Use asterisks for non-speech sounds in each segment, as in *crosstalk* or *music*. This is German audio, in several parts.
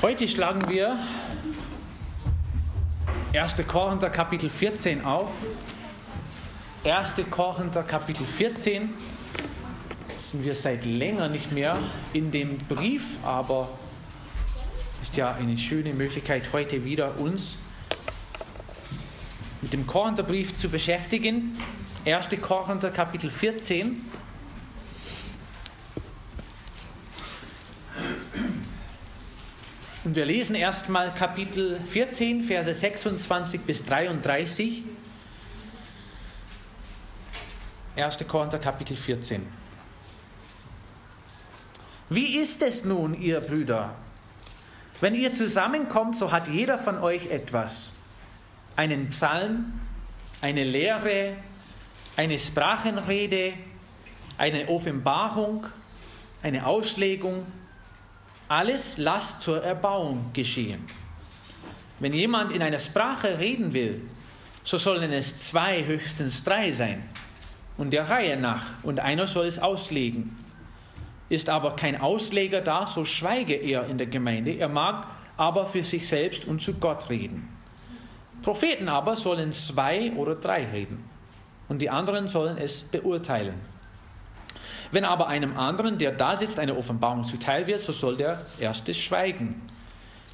Heute schlagen wir 1. Korinther Kapitel 14 auf. 1. Korinther Kapitel 14 sind wir seit länger nicht mehr in dem Brief, aber ist ja eine schöne Möglichkeit, heute wieder uns mit dem Korintherbrief zu beschäftigen. 1. Korinther Kapitel 14. Und wir lesen erstmal Kapitel 14, Verse 26 bis 33. 1. Korinther Kapitel 14. Wie ist es nun, ihr Brüder? Wenn ihr zusammenkommt, so hat jeder von euch etwas. Einen Psalm, eine Lehre, eine Sprachenrede, eine Offenbarung, eine Auslegung, alles lasst zur Erbauung geschehen. Wenn jemand in einer Sprache reden will, so sollen es zwei, höchstens drei sein. Und der Reihe nach, und einer soll es auslegen. Ist aber kein Ausleger da, so schweige er in der Gemeinde. Er mag aber für sich selbst und zu Gott reden. Propheten aber sollen zwei oder drei reden, und die anderen sollen es beurteilen. Wenn aber einem anderen, der da sitzt, eine Offenbarung zuteil wird, so soll der Erste schweigen.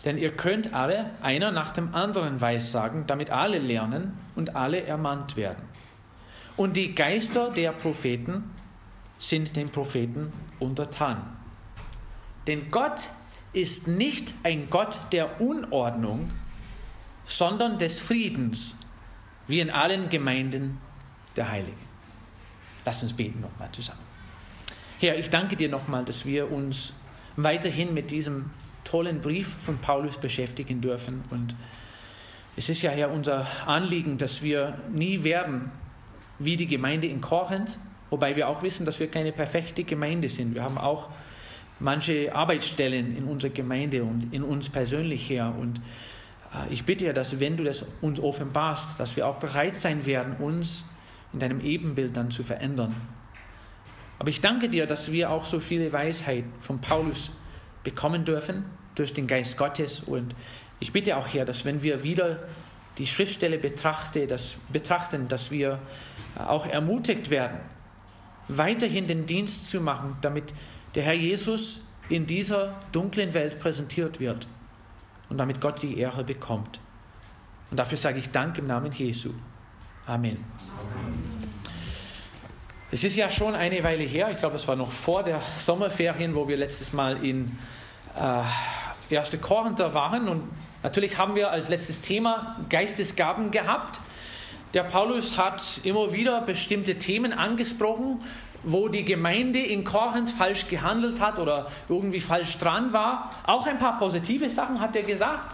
Denn ihr könnt alle einer nach dem anderen weissagen, damit alle lernen und alle ermahnt werden. Und die Geister der Propheten sind den Propheten untertan. Denn Gott ist nicht ein Gott der Unordnung, sondern des Friedens, wie in allen Gemeinden der Heiligen. Lass uns beten nochmal zusammen. Herr, ich danke dir nochmal, dass wir uns weiterhin mit diesem tollen Brief von Paulus beschäftigen dürfen. Und es ist ja, Herr, unser Anliegen, dass wir nie werden wie die Gemeinde in Korinth, wobei wir auch wissen, dass wir keine perfekte Gemeinde sind. Wir haben auch manche Arbeitsstellen in unserer Gemeinde und in uns persönlich her. Und äh, ich bitte ja, dass wenn du das uns offenbarst, dass wir auch bereit sein werden, uns in deinem Ebenbild dann zu verändern. Aber ich danke dir, dass wir auch so viele Weisheit von Paulus bekommen dürfen durch den Geist Gottes. Und ich bitte auch, Herr, dass wenn wir wieder die Schriftstelle betrachte, dass, betrachten, dass wir auch ermutigt werden, weiterhin den Dienst zu machen, damit der Herr Jesus in dieser dunklen Welt präsentiert wird und damit Gott die Ehre bekommt. Und dafür sage ich Dank im Namen Jesu. Amen. Amen. Es ist ja schon eine Weile her, ich glaube, es war noch vor der Sommerferien, wo wir letztes Mal in äh, 1. Korinther waren. Und natürlich haben wir als letztes Thema Geistesgaben gehabt. Der Paulus hat immer wieder bestimmte Themen angesprochen, wo die Gemeinde in Korinth falsch gehandelt hat oder irgendwie falsch dran war. Auch ein paar positive Sachen hat er gesagt.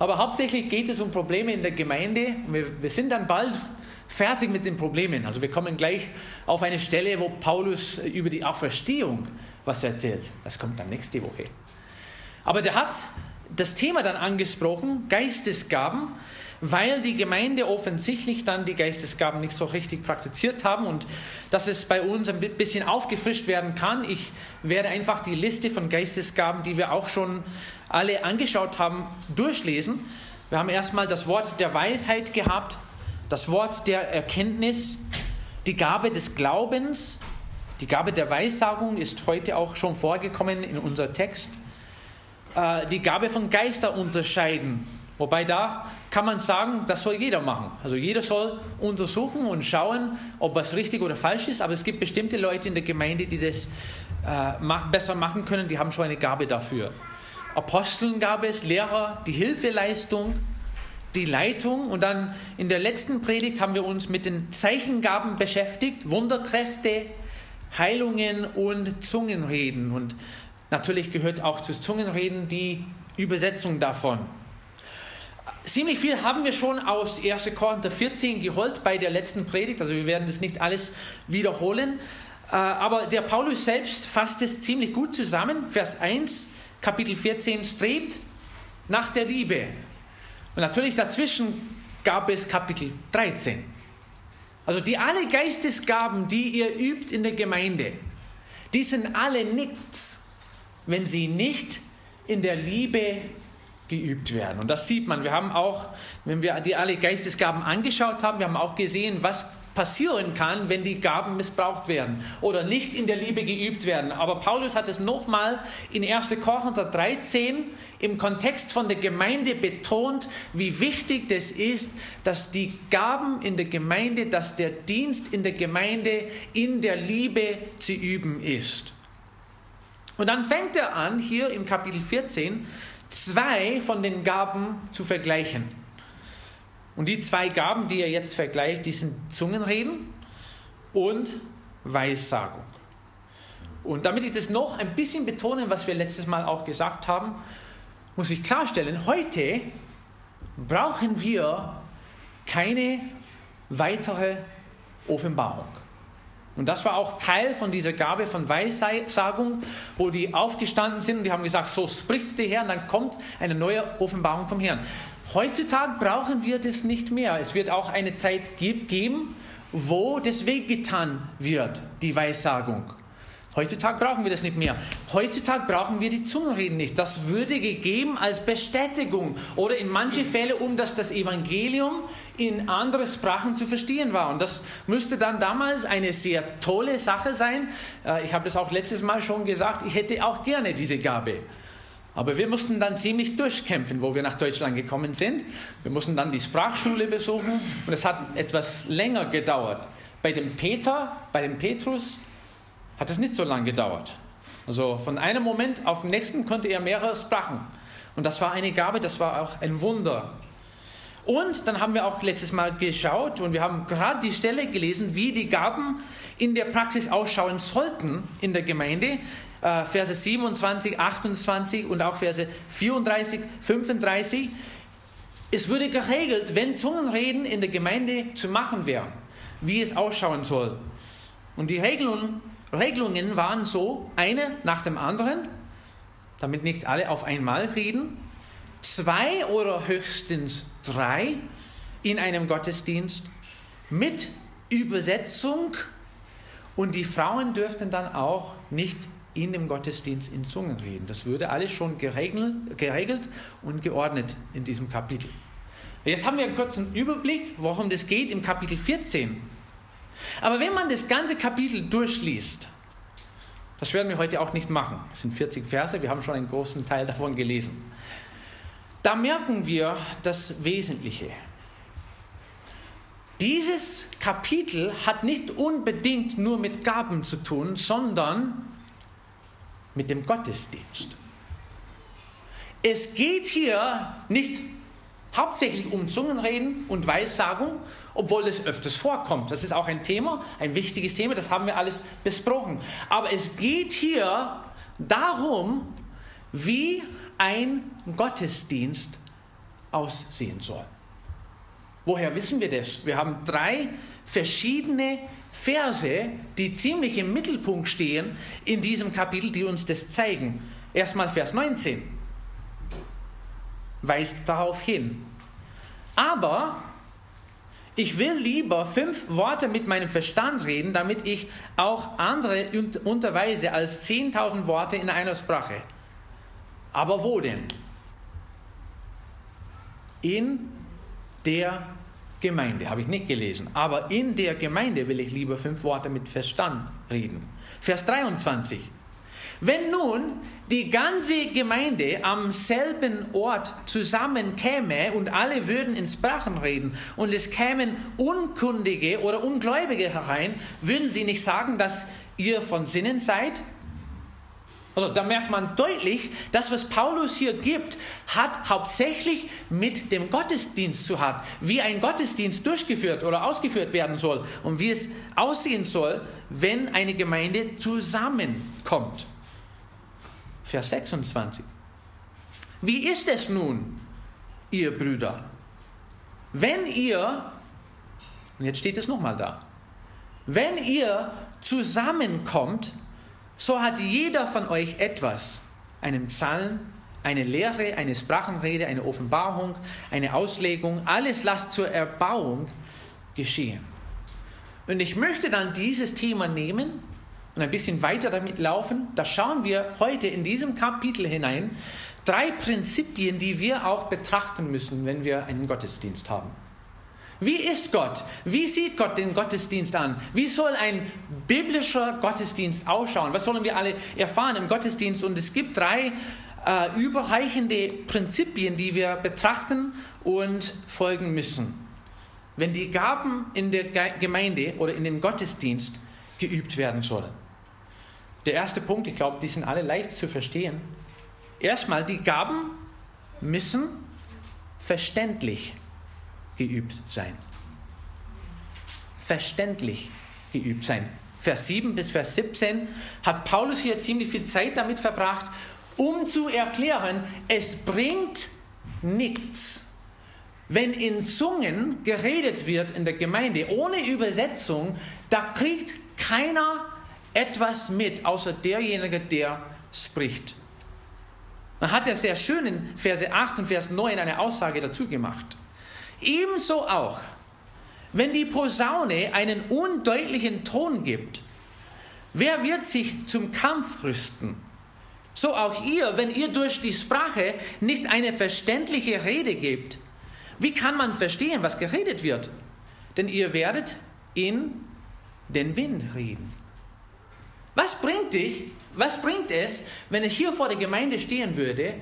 Aber hauptsächlich geht es um Probleme in der Gemeinde. Wir, wir sind dann bald fertig mit den Problemen. Also wir kommen gleich auf eine Stelle, wo Paulus über die Auferstehung was erzählt. Das kommt dann nächste Woche. Aber der hat das Thema dann angesprochen, Geistesgaben, weil die Gemeinde offensichtlich dann die Geistesgaben nicht so richtig praktiziert haben und dass es bei uns ein bisschen aufgefrischt werden kann. Ich werde einfach die Liste von Geistesgaben, die wir auch schon alle angeschaut haben, durchlesen. Wir haben erstmal das Wort der Weisheit gehabt, das Wort der Erkenntnis, die Gabe des Glaubens, die Gabe der Weissagung ist heute auch schon vorgekommen in unserem Text. Äh, die Gabe von Geister unterscheiden. Wobei da kann man sagen, das soll jeder machen. Also jeder soll untersuchen und schauen, ob was richtig oder falsch ist. Aber es gibt bestimmte Leute in der Gemeinde, die das äh, besser machen können. Die haben schon eine Gabe dafür. Aposteln gab es, Lehrer, die Hilfeleistung, die Leitung. Und dann in der letzten Predigt haben wir uns mit den Zeichengaben beschäftigt, Wunderkräfte, Heilungen und Zungenreden. Und natürlich gehört auch zu Zungenreden die Übersetzung davon. Ziemlich viel haben wir schon aus 1. Korinther 14 geholt bei der letzten Predigt, also wir werden das nicht alles wiederholen. Äh, aber der Paulus selbst fasst es ziemlich gut zusammen. Vers 1, Kapitel 14 strebt nach der Liebe. Und natürlich dazwischen gab es Kapitel 13. Also die alle Geistesgaben, die ihr übt in der Gemeinde, die sind alle nichts, wenn sie nicht in der Liebe geübt werden. Und das sieht man. Wir haben auch, wenn wir die alle Geistesgaben angeschaut haben, wir haben auch gesehen, was passieren kann, wenn die Gaben missbraucht werden oder nicht in der Liebe geübt werden. Aber Paulus hat es nochmal in 1. Korinther 13 im Kontext von der Gemeinde betont, wie wichtig das ist, dass die Gaben in der Gemeinde, dass der Dienst in der Gemeinde in der Liebe zu üben ist. Und dann fängt er an, hier im Kapitel 14, zwei von den Gaben zu vergleichen. Und die zwei Gaben, die er jetzt vergleicht, die sind Zungenreden und Weissagung. Und damit ich das noch ein bisschen betonen, was wir letztes Mal auch gesagt haben, muss ich klarstellen, heute brauchen wir keine weitere Offenbarung. Und das war auch Teil von dieser Gabe von Weissagung, wo die aufgestanden sind und die haben gesagt, so spricht der Herr und dann kommt eine neue Offenbarung vom Herrn. Heutzutage brauchen wir das nicht mehr. Es wird auch eine Zeit geben, wo das weggetan wird, die Weissagung. Heutzutage brauchen wir das nicht mehr. Heutzutage brauchen wir die Zungenreden nicht. Das würde gegeben als Bestätigung oder in manchen Fällen, um dass das Evangelium in andere Sprachen zu verstehen war. Und das müsste dann damals eine sehr tolle Sache sein. Äh, ich habe das auch letztes Mal schon gesagt, ich hätte auch gerne diese Gabe. Aber wir mussten dann ziemlich durchkämpfen, wo wir nach Deutschland gekommen sind. Wir mussten dann die Sprachschule besuchen und es hat etwas länger gedauert. Bei dem Peter, bei dem Petrus hat es nicht so lange gedauert. Also von einem Moment auf den nächsten konnte er mehrere Sprachen. Und das war eine Gabe, das war auch ein Wunder. Und dann haben wir auch letztes Mal geschaut und wir haben gerade die Stelle gelesen, wie die Gaben in der Praxis ausschauen sollten in der Gemeinde. Äh, Verse 27, 28 und auch Verse 34, 35. Es würde geregelt, wenn Zungenreden in der Gemeinde zu machen wären, wie es ausschauen soll. Und die Regelungen Regelungen waren so, eine nach dem anderen, damit nicht alle auf einmal reden, zwei oder höchstens drei in einem Gottesdienst mit Übersetzung und die Frauen dürften dann auch nicht in dem Gottesdienst in Zungen reden. Das würde alles schon geregelt, geregelt und geordnet in diesem Kapitel. Jetzt haben wir einen kurzen Überblick, worum das geht im Kapitel 14. Aber wenn man das ganze Kapitel durchliest, das werden wir heute auch nicht machen. Es sind 40 Verse, wir haben schon einen großen Teil davon gelesen. Da merken wir das Wesentliche. Dieses Kapitel hat nicht unbedingt nur mit Gaben zu tun, sondern mit dem Gottesdienst. Es geht hier nicht hauptsächlich um Zungenreden und Weissagung, obwohl es öfters vorkommt. Das ist auch ein Thema, ein wichtiges Thema, das haben wir alles besprochen. Aber es geht hier darum, wie ein Gottesdienst aussehen soll. Woher wissen wir das? Wir haben drei verschiedene Verse, die ziemlich im Mittelpunkt stehen in diesem Kapitel, die uns das zeigen. Erstmal Vers 19 weist darauf hin. Aber ich will lieber fünf Worte mit meinem Verstand reden, damit ich auch andere unterweise als 10.000 Worte in einer Sprache. Aber wo denn? In der Gemeinde, habe ich nicht gelesen, aber in der Gemeinde will ich lieber fünf Worte mit Verstand reden. Vers 23. Wenn nun die ganze Gemeinde am selben Ort zusammenkäme und alle würden in Sprachen reden und es kämen Unkundige oder Ungläubige herein, würden sie nicht sagen, dass ihr von Sinnen seid? Also da merkt man deutlich, das, was Paulus hier gibt, hat hauptsächlich mit dem Gottesdienst zu tun, wie ein Gottesdienst durchgeführt oder ausgeführt werden soll und wie es aussehen soll, wenn eine Gemeinde zusammenkommt. Vers 26. Wie ist es nun, ihr Brüder, wenn ihr, und jetzt steht es nochmal da, wenn ihr zusammenkommt, so hat jeder von euch etwas, einen Psalm, eine Lehre, eine Sprachenrede, eine Offenbarung, eine Auslegung, alles lasst zur Erbauung geschehen. Und ich möchte dann dieses Thema nehmen und ein bisschen weiter damit laufen, da schauen wir heute in diesem Kapitel hinein drei Prinzipien, die wir auch betrachten müssen, wenn wir einen Gottesdienst haben. Wie ist Gott? Wie sieht Gott den Gottesdienst an? Wie soll ein biblischer Gottesdienst ausschauen? Was sollen wir alle erfahren im Gottesdienst? Und es gibt drei äh, überreichende Prinzipien, die wir betrachten und folgen müssen. Wenn die Gaben in der Gemeinde oder in dem Gottesdienst geübt werden sollen. Der erste Punkt, ich glaube, die sind alle leicht zu verstehen. Erstmal, die Gaben müssen verständlich geübt sein. Verständlich geübt sein. Vers 7 bis Vers 17 hat Paulus hier ziemlich viel Zeit damit verbracht, um zu erklären, es bringt nichts, wenn in Zungen geredet wird in der Gemeinde ohne Übersetzung, da kriegt keiner etwas mit, außer derjenige, der spricht. Man hat ja sehr schön in Verse 8 und Vers 9 eine Aussage dazu gemacht. Ebenso auch, wenn die Posaune einen undeutlichen Ton gibt, wer wird sich zum Kampf rüsten? So auch ihr, wenn ihr durch die Sprache nicht eine verständliche Rede gebt. Wie kann man verstehen, was geredet wird? Denn ihr werdet in den Wind reden. Was bringt dich, was bringt es, wenn ich hier vor der Gemeinde stehen würde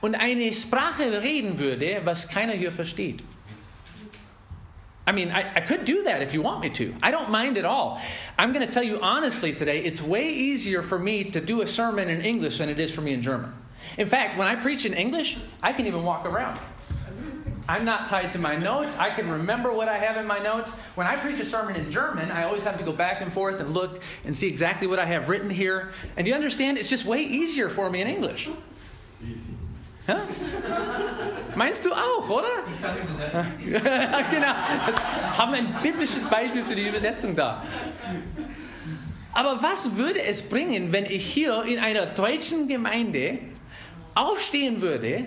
und eine Sprache reden würde, was keiner hier versteht? I mean, I, I, could do that if you want me to. I don't mind at all. I'm going to tell you honestly today, it's way easier for me to do a sermon in English than it is for me in German. In fact, when I preach in English, I can even walk around. I'm not tied to my notes. I can remember what I have in my notes. When I preach a sermon in German, I always have to go back and forth and look and see exactly what I have written here. And you understand, it's just way easier for me in English. Easy. Ja? Meinst du auch, oder? Ich kann übersetzen. *laughs* genau. Jetzt, jetzt haben wir ein biblisches Beispiel für die Übersetzung da. Aber was würde es bringen, wenn ich hier in einer deutschen Gemeinde aufstehen würde,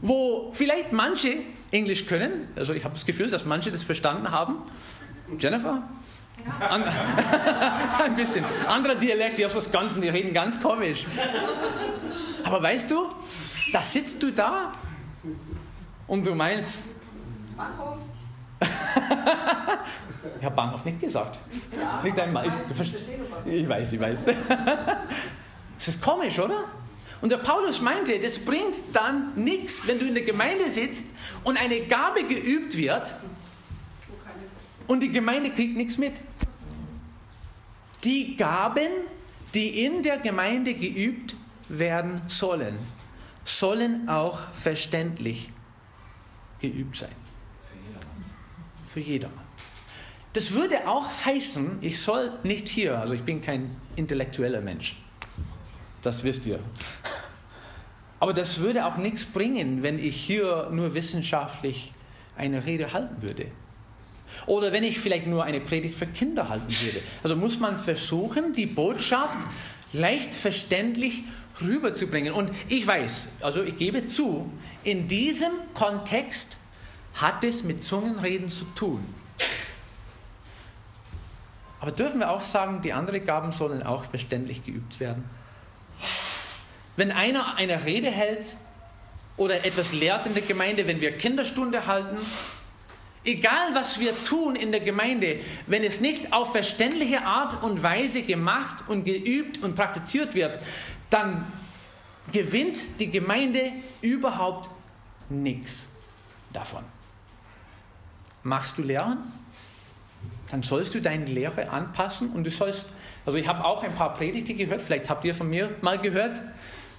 wo vielleicht manche Englisch können, also ich habe das Gefühl, dass manche das verstanden haben. Jennifer? Ja. An, *laughs* ein bisschen. Anderer Dialekt, die aus was Ganzen, die reden ganz komisch. Aber weißt du, da sitzt du da und du meinst. Bahnhof. *laughs* ich habe Bahnhof nicht gesagt. Ja, nicht einmal. Ich, ich weiß, ich weiß. Das ist komisch, oder? Und der Paulus meinte, das bringt dann nichts, wenn du in der Gemeinde sitzt und eine Gabe geübt wird und die Gemeinde kriegt nichts mit. Die Gaben, die in der Gemeinde geübt werden sollen, sollen auch verständlich geübt sein. Für jedermann. Das würde auch heißen, ich soll nicht hier, also ich bin kein intellektueller Mensch. Das wisst ihr. Aber das würde auch nichts bringen, wenn ich hier nur wissenschaftlich eine Rede halten würde. Oder wenn ich vielleicht nur eine Predigt für Kinder halten würde. Also muss man versuchen, die Botschaft leicht verständlich rüberzubringen. Und ich weiß, also ich gebe zu, in diesem Kontext hat es mit Zungenreden zu tun. Aber dürfen wir auch sagen, die anderen Gaben sollen auch verständlich geübt werden? Wenn einer eine Rede hält oder etwas lehrt in der Gemeinde, wenn wir Kinderstunde halten, egal was wir tun in der Gemeinde, wenn es nicht auf verständliche Art und Weise gemacht und geübt und praktiziert wird, dann gewinnt die Gemeinde überhaupt nichts davon. Machst du Lehren? Dann sollst du deine Lehre anpassen und du sollst, also ich habe auch ein paar Predigte gehört, vielleicht habt ihr von mir mal gehört,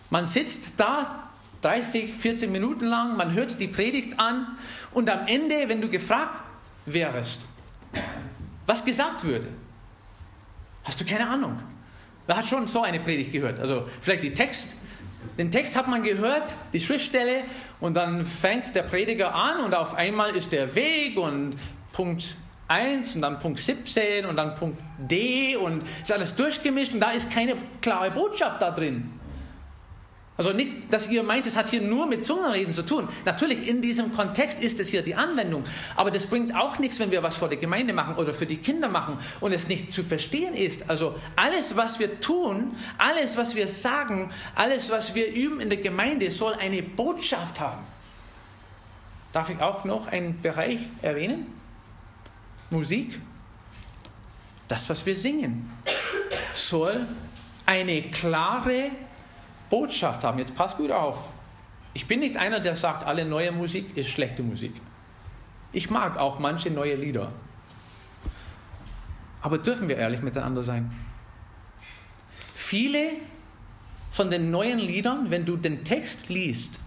man sitzt da 30, 40 Minuten lang, man hört die Predigt an und am Ende, wenn du gefragt wärst, was gesagt würde, hast du keine Ahnung. Wer hat schon so eine Predigt gehört? Also vielleicht die Text, den Text hat man gehört, die Schriftstelle, und dann fängt der Prediger an und auf einmal ist der Weg und Punkt 1 und dann Punkt 17 und dann Punkt D und ist alles durchgemischt und da ist keine klare Botschaft da drin. Also nicht, dass ihr meint, es hat hier nur mit Zungenreden zu tun. Natürlich, in diesem Kontext ist es hier die Anwendung. Aber das bringt auch nichts, wenn wir was vor der Gemeinde machen oder für die Kinder machen und es nicht zu verstehen ist. Also alles, was wir tun, alles, was wir sagen, alles, was wir üben in der Gemeinde, soll eine Botschaft haben. Darf ich auch noch einen Bereich erwähnen? Musik. Das, was wir singen, soll eine klare Botschaft haben. Jetzt passt gut auf. Ich bin nicht einer, der sagt, alle neue Musik ist schlechte Musik. Ich mag auch manche neue Lieder. Aber dürfen wir ehrlich miteinander sein? Viele von den neuen Liedern, wenn du den Text liest,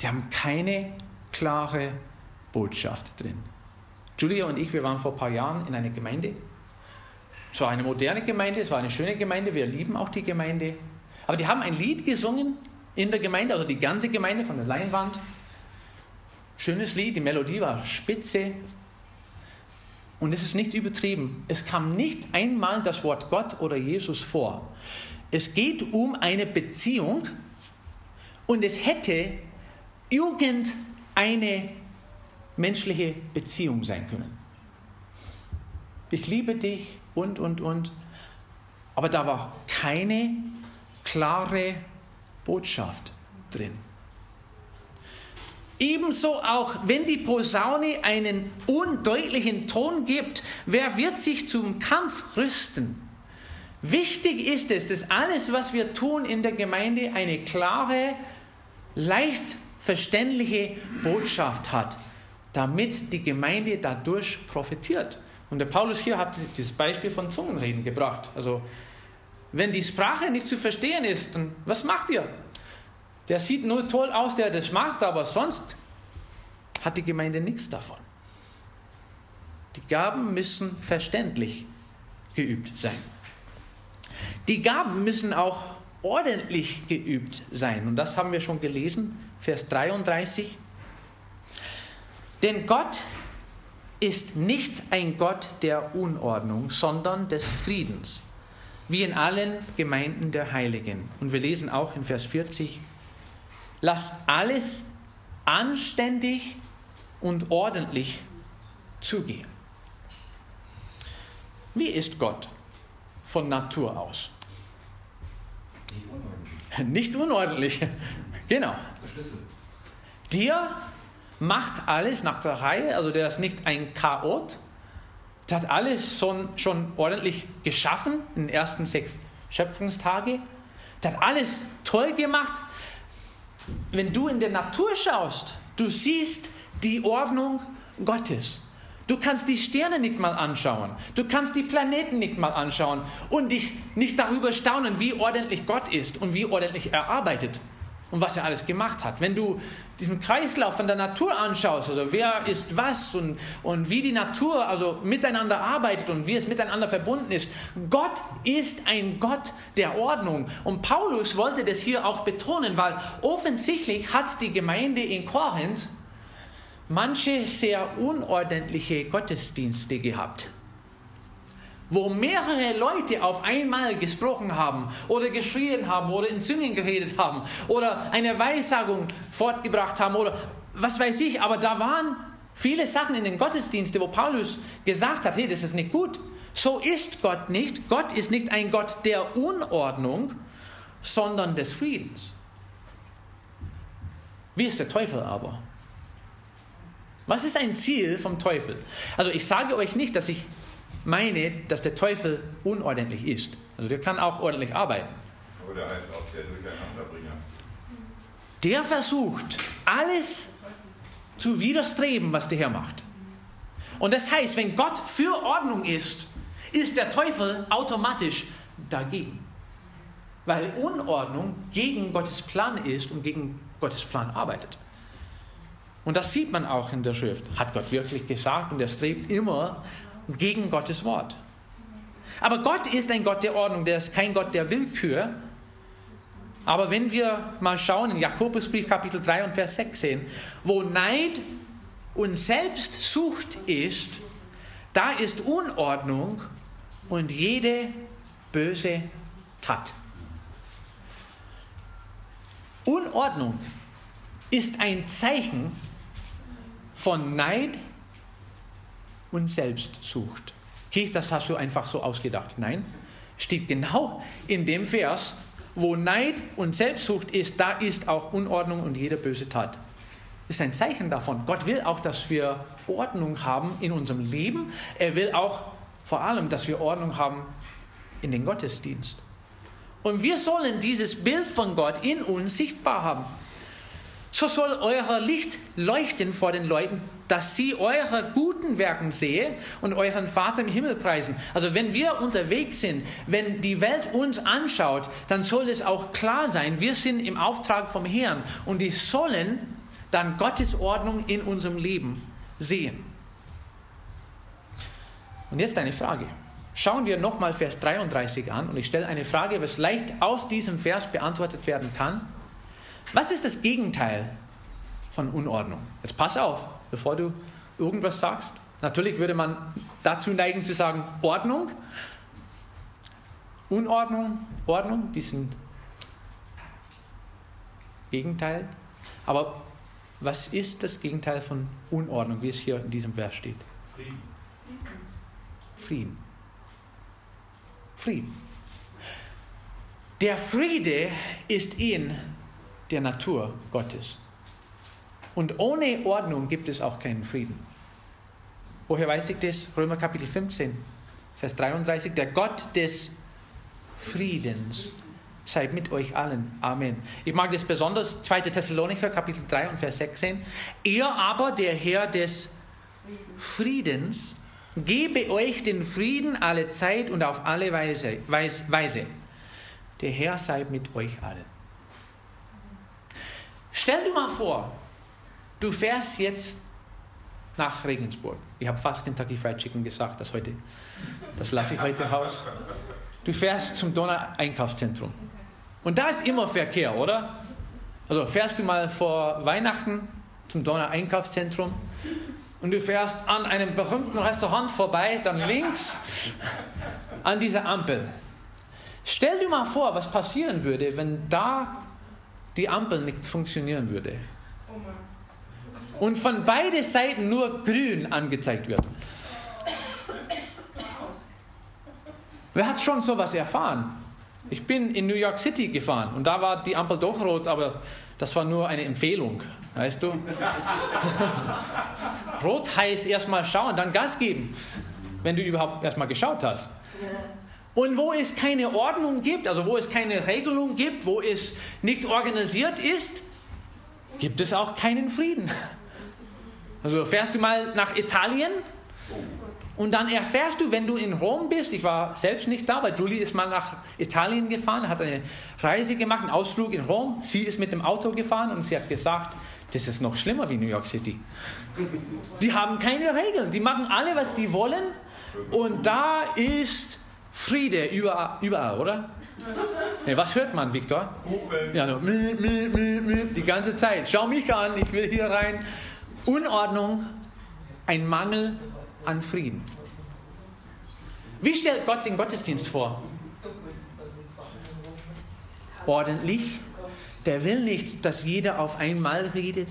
die haben keine klare Botschaft drin. Julia und ich, wir waren vor ein paar Jahren in einer Gemeinde es war eine moderne Gemeinde, es war eine schöne Gemeinde, wir lieben auch die Gemeinde. Aber die haben ein Lied gesungen in der Gemeinde, also die ganze Gemeinde von der Leinwand. Schönes Lied, die Melodie war spitze. Und es ist nicht übertrieben. Es kam nicht einmal das Wort Gott oder Jesus vor. Es geht um eine Beziehung und es hätte irgendeine menschliche Beziehung sein können. Ich liebe dich, und, und, und. Aber da war keine klare Botschaft drin. Ebenso auch, wenn die Posaune einen undeutlichen Ton gibt, wer wird sich zum Kampf rüsten? Wichtig ist es, dass alles, was wir tun in der Gemeinde, eine klare, leicht verständliche Botschaft hat, damit die Gemeinde dadurch profitiert. Und der Paulus hier hat dieses Beispiel von Zungenreden gebracht. Also, wenn die Sprache nicht zu verstehen ist, dann was macht ihr? Der sieht nur toll aus, der das macht, aber sonst hat die Gemeinde nichts davon. Die Gaben müssen verständlich geübt sein. Die Gaben müssen auch ordentlich geübt sein. Und das haben wir schon gelesen, Vers 33. Denn Gott ist nicht ein Gott der Unordnung, sondern des Friedens, wie in allen Gemeinden der Heiligen. Und wir lesen auch in Vers 40, lass alles anständig und ordentlich zugehen. Wie ist Gott von Natur aus? Nicht unordentlich. Nicht unordentlich. *laughs* Genau. Dir macht alles nach der Reihe, also der ist nicht ein Chaot. Der hat alles schon, schon ordentlich geschaffen in den ersten sechs Schöpfungstage. Der hat alles toll gemacht. Wenn du in der Natur schaust, du siehst die Ordnung Gottes. Du kannst die Sterne nicht mal anschauen. Du kannst die Planeten nicht mal anschauen und dich nicht darüber staunen, wie ordentlich Gott ist und wie ordentlich er arbeitet und was er alles gemacht hat. Wenn du diesen Kreislauf von der Natur anschaust, also wer ist was und, und wie die Natur also miteinander arbeitet und wie es miteinander verbunden ist, Gott ist ein Gott der Ordnung. Und Paulus wollte das hier auch betonen, weil offensichtlich hat die Gemeinde in Korinth manche sehr unordentliche Gottesdienste gehabt wo mehrere Leute auf einmal gesprochen haben oder geschrien haben oder in Züngen geredet haben oder eine Weissagung fortgebracht haben oder was weiß ich, aber da waren viele Sachen in den Gottesdiensten, wo Paulus gesagt hat, hey, das ist nicht gut. So ist Gott nicht. Gott ist nicht ein Gott der Unordnung, sondern des Friedens. Wie ist der Teufel aber? Was ist ein Ziel vom Teufel? Also ich sage euch nicht, dass ich meine, dass der Teufel unordentlich ist. Also der kann auch ordentlich arbeiten. Aber der heißt auch der Durcheinanderbringer. Der versucht, alles zu widerstreben, was der Herr macht. Und das heißt, wenn Gott für Ordnung ist, ist der Teufel automatisch dagegen. Weil Unordnung gegen Gottes Plan ist und gegen Gottes Plan arbeitet. Und das sieht man auch in der Schrift. Hat Gott wirklich gesagt und er strebt immer gegen Gottes Wort. Aber Gott ist ein Gott der Ordnung, der ist kein Gott der Willkür. Aber wenn wir mal schauen in Jakobusbrief Kapitel 3 und Vers 6 sehen, wo Neid und Selbstsucht ist, da ist Unordnung und jede böse Tat. Unordnung ist ein Zeichen von Neid und Selbstsucht. Okay, das hast du einfach so ausgedacht. Nein, steht genau in dem Vers, wo Neid und Selbstsucht ist, da ist auch Unordnung und jede böse Tat. Ist ein Zeichen davon. Gott will auch, dass wir Ordnung haben in unserem Leben. Er will auch vor allem, dass wir Ordnung haben in den Gottesdienst. Und wir sollen dieses Bild von Gott in uns sichtbar haben. So soll euer Licht leuchten vor den Leuten, dass sie eure guten Werken sehen und euren Vater im Himmel preisen. Also wenn wir unterwegs sind, wenn die Welt uns anschaut, dann soll es auch klar sein, wir sind im Auftrag vom Herrn und die sollen dann Gottes Ordnung in unserem Leben sehen. Und jetzt eine Frage. Schauen wir nochmal Vers 33 an und ich stelle eine Frage, was leicht aus diesem Vers beantwortet werden kann. Was ist das Gegenteil von Unordnung? Jetzt pass auf, bevor du irgendwas sagst. Natürlich würde man dazu neigen zu sagen Ordnung. Unordnung, Ordnung, die sind Gegenteil. Aber was ist das Gegenteil von Unordnung, wie es hier in diesem Vers steht? Frieden. Frieden. Frieden. Der Friede ist in der Natur Gottes. Und ohne Ordnung gibt es auch keinen Frieden. Woher weiß ich das? Römer Kapitel 15, Vers 33. Der Gott des Friedens sei mit euch allen. Amen. Ich mag das besonders, 2. Thessalonicher Kapitel 3 und Vers 16. Er aber, der Herr des Friedens, gebe euch den Frieden alle Zeit und auf alle Weise. Weise. Der Herr sei mit euch allen. Stell dir mal vor, du fährst jetzt nach Regensburg. Ich habe fast Kentucky Fried Chicken gesagt, das heute. Das lasse ich heute raus. Du fährst zum Donau-Einkaufszentrum. Und da ist immer Verkehr, oder? Also fährst du mal vor Weihnachten zum Donau-Einkaufszentrum und du fährst an einem berühmten Restaurant vorbei, dann links an dieser Ampel. Stell dir mal vor, was passieren würde, wenn da die Ampel nicht funktionieren würde. Und von beiden Seiten nur grün angezeigt wird. Wer hat schon sowas erfahren? Ich bin in New York City gefahren und da war die Ampel doch rot, aber das war nur eine Empfehlung, weißt du? *laughs* rot heißt erstmal schauen, dann Gas geben, wenn du überhaupt erstmal geschaut hast. Und wo es keine Ordnung gibt, also wo es keine Regelung gibt, wo es nicht organisiert ist, gibt es auch keinen Frieden. Also fährst du mal nach Italien und dann erfährst du, wenn du in Rom bist, ich war selbst nicht da, weil Julie ist mal nach Italien gefahren, hat eine Reise gemacht, einen Ausflug in Rom. Sie ist mit dem Auto gefahren und sie hat gesagt, das ist noch schlimmer wie New York City. Die haben keine Regeln, die machen alle, was die wollen und da ist Friede überall, überall oder? Nee, was hört man, Viktor? Ja, nur die ganze Zeit. Schau mich an, ich will hier rein. Unordnung, ein Mangel an Frieden. Wie stellt Gott den Gottesdienst vor? Ordentlich. Der will nicht, dass jeder auf einmal redet.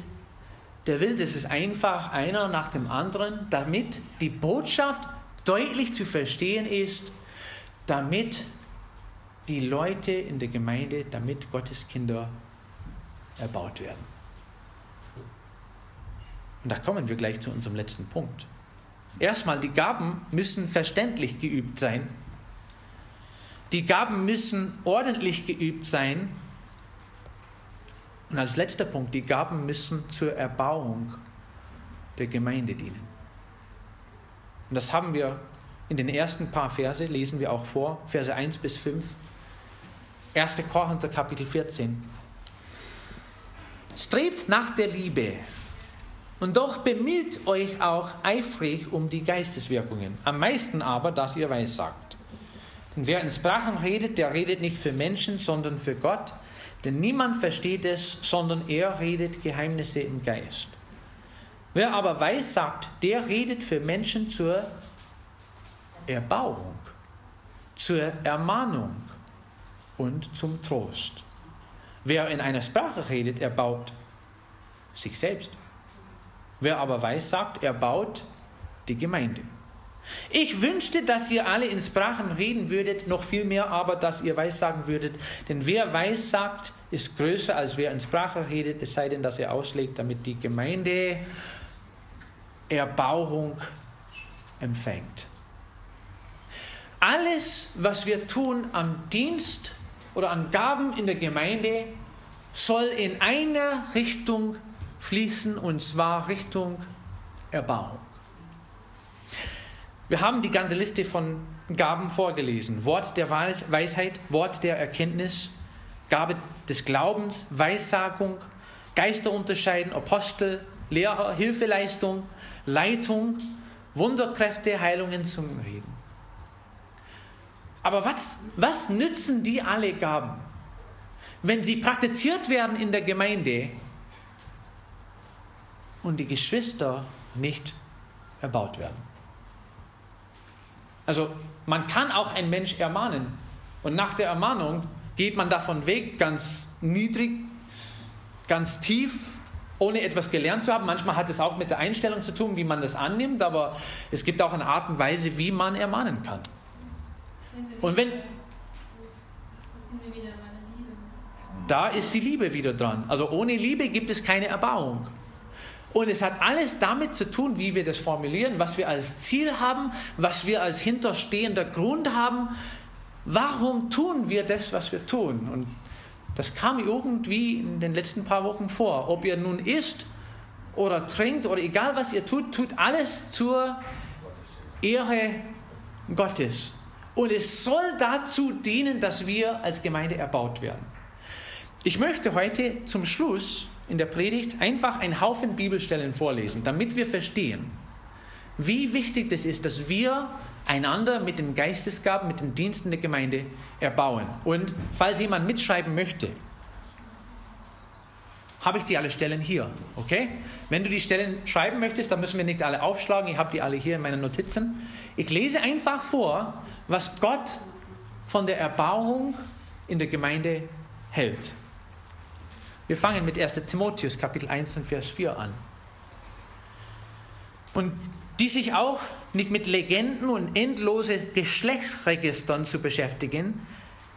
Der will, dass es einfach einer nach dem anderen, damit die Botschaft deutlich zu verstehen ist damit die Leute in der Gemeinde, damit Gottes Kinder erbaut werden. Und da kommen wir gleich zu unserem letzten Punkt. Erstmal, die Gaben müssen verständlich geübt sein. Die Gaben müssen ordentlich geübt sein. Und als letzter Punkt, die Gaben müssen zur Erbauung der Gemeinde dienen. Und das haben wir in den ersten paar Verse lesen wir auch vor, Verse 1 bis 5. 1. Korinther Kapitel 14. Strebt nach der Liebe und doch bemüht euch auch eifrig um die Geisteswirkungen, am meisten aber, dass ihr weissagt. Denn wer in Sprachen redet, der redet nicht für Menschen, sondern für Gott, denn niemand versteht es, sondern er redet Geheimnisse im Geist. Wer aber weissagt, der redet für Menschen zur Erbauung, zur Ermahnung und zum Trost. Wer in einer Sprache redet, er baut sich selbst. Wer aber weiß sagt, er baut die Gemeinde. Ich wünschte, dass ihr alle in Sprachen reden würdet, noch viel mehr aber, dass ihr weiß sagen würdet. Denn wer weiß sagt, ist größer als wer in Sprache redet, es sei denn, dass er auslegt, damit die Gemeinde Erbauung empfängt. Alles, was wir tun am Dienst oder an Gaben in der Gemeinde, soll in eine Richtung fließen, und zwar Richtung Erbauung. Wir haben die ganze Liste von Gaben vorgelesen. Wort der Weisheit, Wort der Erkenntnis, Gabe des Glaubens, Weissagung, Geister unterscheiden, Apostel, Lehrer, Hilfeleistung, Leitung, Wunderkräfte, Heilungen, Zungenreden. Aber was, was nützen die alle Gaben, wenn sie praktiziert werden in der Gemeinde und die Geschwister nicht erbaut werden? Also man kann auch einen Mensch ermahnen und nach der Ermahnung geht man davon weg, ganz niedrig, ganz tief, ohne etwas gelernt zu haben. Manchmal hat es auch mit der Einstellung zu tun, wie man das annimmt, aber es gibt auch eine Art und Weise, wie man ermahnen kann. Und wenn da ist die Liebe wieder dran. Also ohne Liebe gibt es keine Erbauung. Und es hat alles damit zu tun, wie wir das formulieren, was wir als Ziel haben, was wir als hinterstehender Grund haben. Warum tun wir das, was wir tun? Und das kam irgendwie in den letzten paar Wochen vor. Ob ihr nun isst oder trinkt oder egal was ihr tut, tut alles zur Ehre Gottes. Und es soll dazu dienen, dass wir als Gemeinde erbaut werden. Ich möchte heute zum Schluss in der Predigt einfach einen Haufen Bibelstellen vorlesen, damit wir verstehen, wie wichtig das ist, dass wir einander mit den Geistesgaben, mit den Diensten der Gemeinde erbauen. Und falls jemand mitschreiben möchte, habe ich die alle Stellen hier, okay? Wenn du die Stellen schreiben möchtest, dann müssen wir nicht alle aufschlagen, ich habe die alle hier in meinen Notizen. Ich lese einfach vor, was Gott von der Erbauung in der Gemeinde hält. Wir fangen mit 1 Timotheus Kapitel 1 und Vers 4 an. Und die sich auch nicht mit Legenden und endlose Geschlechtsregistern zu beschäftigen,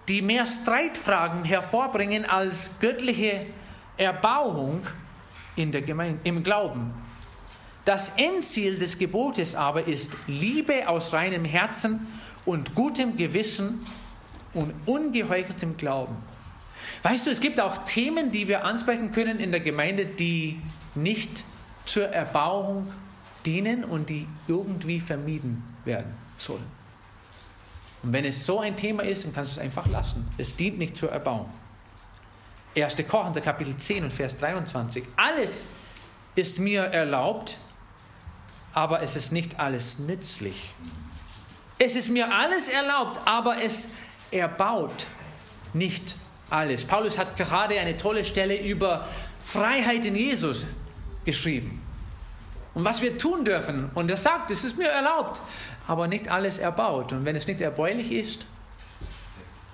die mehr Streitfragen hervorbringen als göttliche Erbauung in der Gemeinde, im Glauben. Das Endziel des Gebotes aber ist Liebe aus reinem Herzen und gutem Gewissen und ungeheucheltem Glauben. Weißt du, es gibt auch Themen, die wir ansprechen können in der Gemeinde, die nicht zur Erbauung dienen und die irgendwie vermieden werden sollen. Und wenn es so ein Thema ist, dann kannst du es einfach lassen. Es dient nicht zur Erbauung. 1. Korinther Kapitel 10 und Vers 23. Alles ist mir erlaubt, aber es ist nicht alles nützlich. Es ist mir alles erlaubt, aber es erbaut nicht alles. Paulus hat gerade eine tolle Stelle über Freiheit in Jesus geschrieben. Und was wir tun dürfen. Und er sagt, es ist mir erlaubt, aber nicht alles erbaut. Und wenn es nicht erbaulich ist,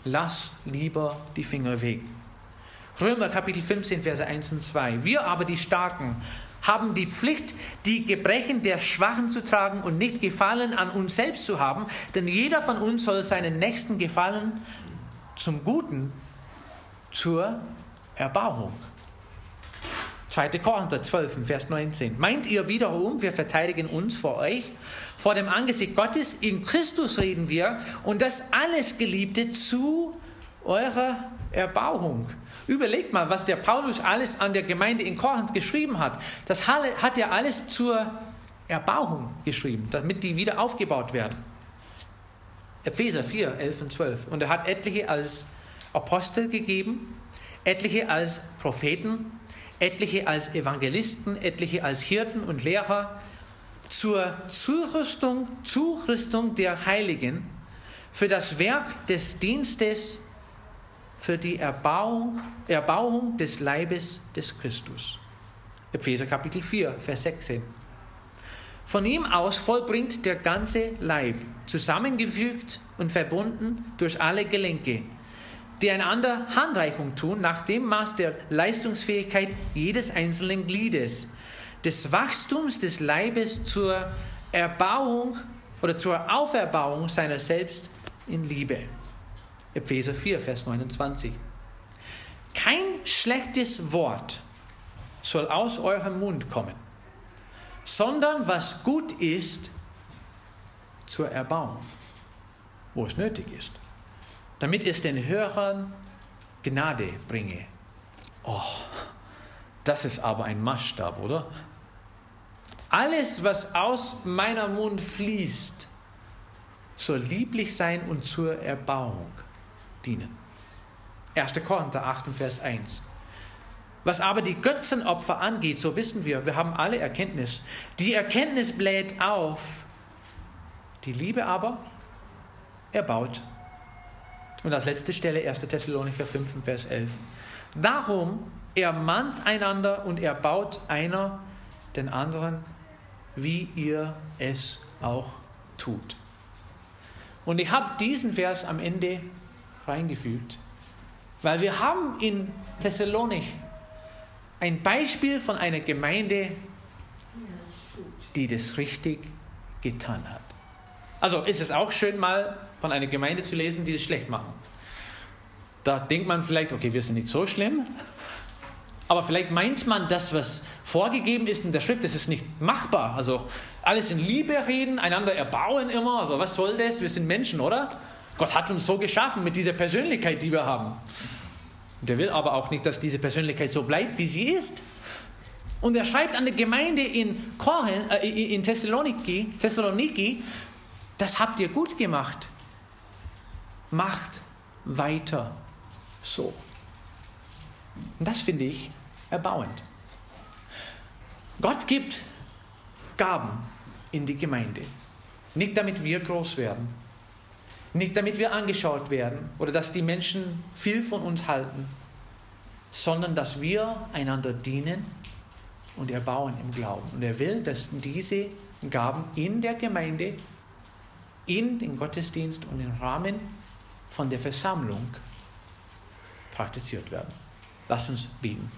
lass lieber die Finger weg. Römer Kapitel 15, Verse 1 und 2. Wir aber, die Starken, haben die Pflicht, die Gebrechen der Schwachen zu tragen und nicht Gefallen an uns selbst zu haben, denn jeder von uns soll seinen Nächsten gefallen zum Guten zur Erbauung. 2. Korinther 12, Vers 19. Meint ihr wiederum, wir verteidigen uns vor euch, vor dem Angesicht Gottes, in Christus reden wir, und das alles, Geliebte, zu eurer Erbauung. Überlegt mal, was der Paulus alles an der Gemeinde in Korinth geschrieben hat. Das hat er alles zur Erbauung geschrieben, damit die wieder aufgebaut werden. Epheser 4, 11 und 12. Und er hat etliche als Apostel gegeben, etliche als Propheten, etliche als Evangelisten, etliche als Hirten und Lehrer zur Zurüstung, Zurüstung der Heiligen für das Werk des Dienstes, für die Erbauung, Erbauung des Leibes des Christus. Epheser Kapitel 4, Vers 16. Von ihm aus vollbringt der ganze Leib, zusammengefügt und verbunden durch alle Gelenke, die einander Handreichung tun nach dem Maß der Leistungsfähigkeit jedes einzelnen Gliedes, des Wachstums des Leibes zur Erbauung oder zur Auferbauung seiner selbst in Liebe. Epheser 4, Vers 29. Kein schlechtes Wort soll aus eurem Mund kommen, sondern was gut ist zur Erbauung, wo es nötig ist damit es den Hörern Gnade bringe. Oh, das ist aber ein Maßstab, oder? Alles, was aus meiner Mund fließt, soll lieblich sein und zur Erbauung dienen. 1. Korinther 8, Vers 1. Was aber die Götzenopfer angeht, so wissen wir, wir haben alle Erkenntnis. Die Erkenntnis bläht auf, die Liebe aber erbaut und als letzte Stelle 1. Thessalonicher 5, Vers 11. Darum ermahnt einander und erbaut einer den anderen, wie ihr es auch tut. Und ich habe diesen Vers am Ende reingefügt, weil wir haben in Thessalonik ein Beispiel von einer Gemeinde, die das richtig getan hat. Also ist es auch schön mal von einer Gemeinde zu lesen, die es schlecht machen. Da denkt man vielleicht, okay, wir sind nicht so schlimm, aber vielleicht meint man, das, was vorgegeben ist in der Schrift, das ist nicht machbar. Also alles in Liebe reden, einander erbauen immer. Also was soll das? Wir sind Menschen, oder? Gott hat uns so geschaffen mit dieser Persönlichkeit, die wir haben. Und er will aber auch nicht, dass diese Persönlichkeit so bleibt, wie sie ist. Und er schreibt an die Gemeinde in, Koren, äh, in Thessaloniki, Thessaloniki, das habt ihr gut gemacht macht weiter so. Und das finde ich erbauend. Gott gibt Gaben in die Gemeinde. Nicht damit wir groß werden, nicht damit wir angeschaut werden oder dass die Menschen viel von uns halten, sondern dass wir einander dienen und erbauen im Glauben. Und er will, dass diese Gaben in der Gemeinde, in den Gottesdienst und im Rahmen von der Versammlung praktiziert werden. Lass uns beten.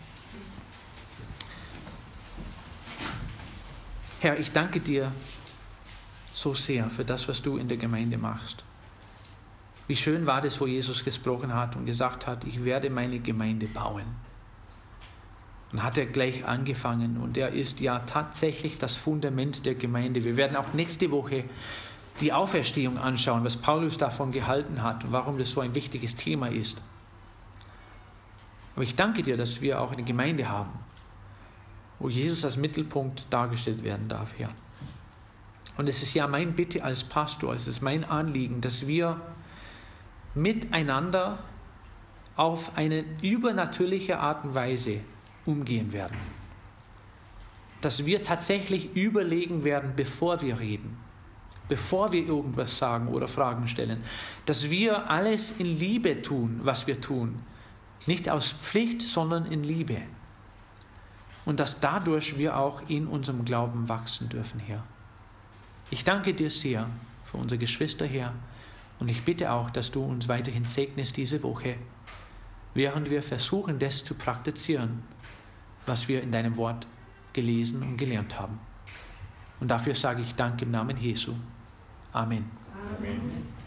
Herr, ich danke dir so sehr für das, was du in der Gemeinde machst. Wie schön war das, wo Jesus gesprochen hat und gesagt hat, ich werde meine Gemeinde bauen. Und hat er gleich angefangen und er ist ja tatsächlich das Fundament der Gemeinde. Wir werden auch nächste Woche die Auferstehung anschauen, was Paulus davon gehalten hat und warum das so ein wichtiges Thema ist. Aber ich danke dir, dass wir auch eine Gemeinde haben, wo Jesus als Mittelpunkt dargestellt werden darf, Herr. Und es ist ja mein Bitte als Pastor, es ist mein Anliegen, dass wir miteinander auf eine übernatürliche Art und Weise umgehen werden. Dass wir tatsächlich überlegen werden, bevor wir reden bevor wir irgendwas sagen oder Fragen stellen. Dass wir alles in Liebe tun, was wir tun. Nicht aus Pflicht, sondern in Liebe. Und dass dadurch wir auch in unserem Glauben wachsen dürfen, Herr. Ich danke dir sehr für unsere Geschwister, Herr. Und ich bitte auch, dass du uns weiterhin segnest diese Woche, während wir versuchen, das zu praktizieren, was wir in deinem Wort gelesen und gelernt haben. Und dafür sage ich Dank im Namen Jesu. Amen. Amen.